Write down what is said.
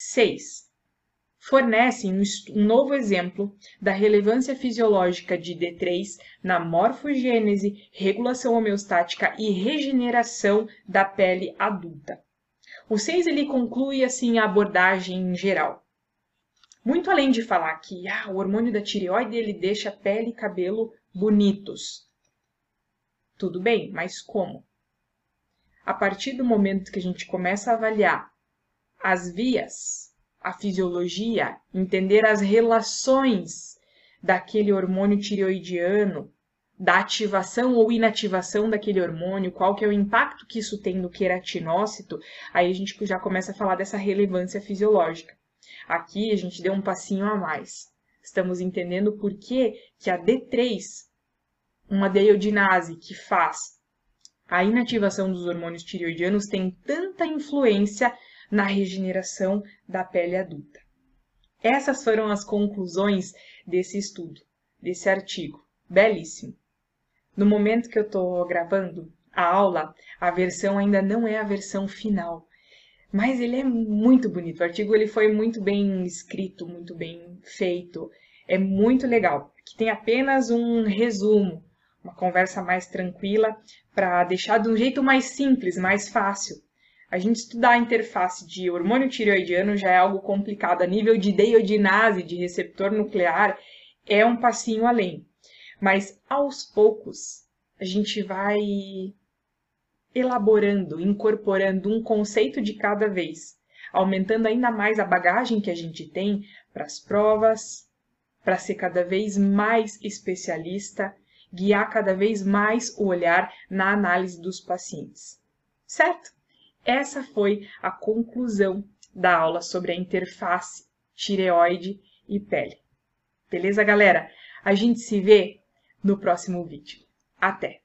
6. Fornecem um novo exemplo da relevância fisiológica de D3 na morfogênese, regulação homeostática e regeneração da pele adulta. O 6 ele conclui assim a abordagem geral. Muito além de falar que ah, o hormônio da tireoide ele deixa pele e cabelo bonitos. Tudo bem, mas como? A partir do momento que a gente começa a avaliar as vias, a fisiologia, entender as relações daquele hormônio tireoidiano, da ativação ou inativação daquele hormônio, qual que é o impacto que isso tem no queratinócito, aí a gente já começa a falar dessa relevância fisiológica. Aqui a gente deu um passinho a mais. Estamos entendendo por que, que a D3, uma deiodinase que faz a inativação dos hormônios tireoidianos, tem tanta influência na regeneração da pele adulta. Essas foram as conclusões desse estudo, desse artigo. Belíssimo. No momento que eu estou gravando a aula, a versão ainda não é a versão final, mas ele é muito bonito. O artigo ele foi muito bem escrito, muito bem feito. É muito legal. Que tem apenas um resumo, uma conversa mais tranquila para deixar de um jeito mais simples, mais fácil. A gente estudar a interface de hormônio tireoidiano já é algo complicado. A nível de deiodinase, de receptor nuclear, é um passinho além. Mas aos poucos a gente vai elaborando, incorporando um conceito de cada vez, aumentando ainda mais a bagagem que a gente tem para as provas, para ser cada vez mais especialista, guiar cada vez mais o olhar na análise dos pacientes. Certo? Essa foi a conclusão da aula sobre a interface tireoide e pele. Beleza, galera? A gente se vê no próximo vídeo. Até!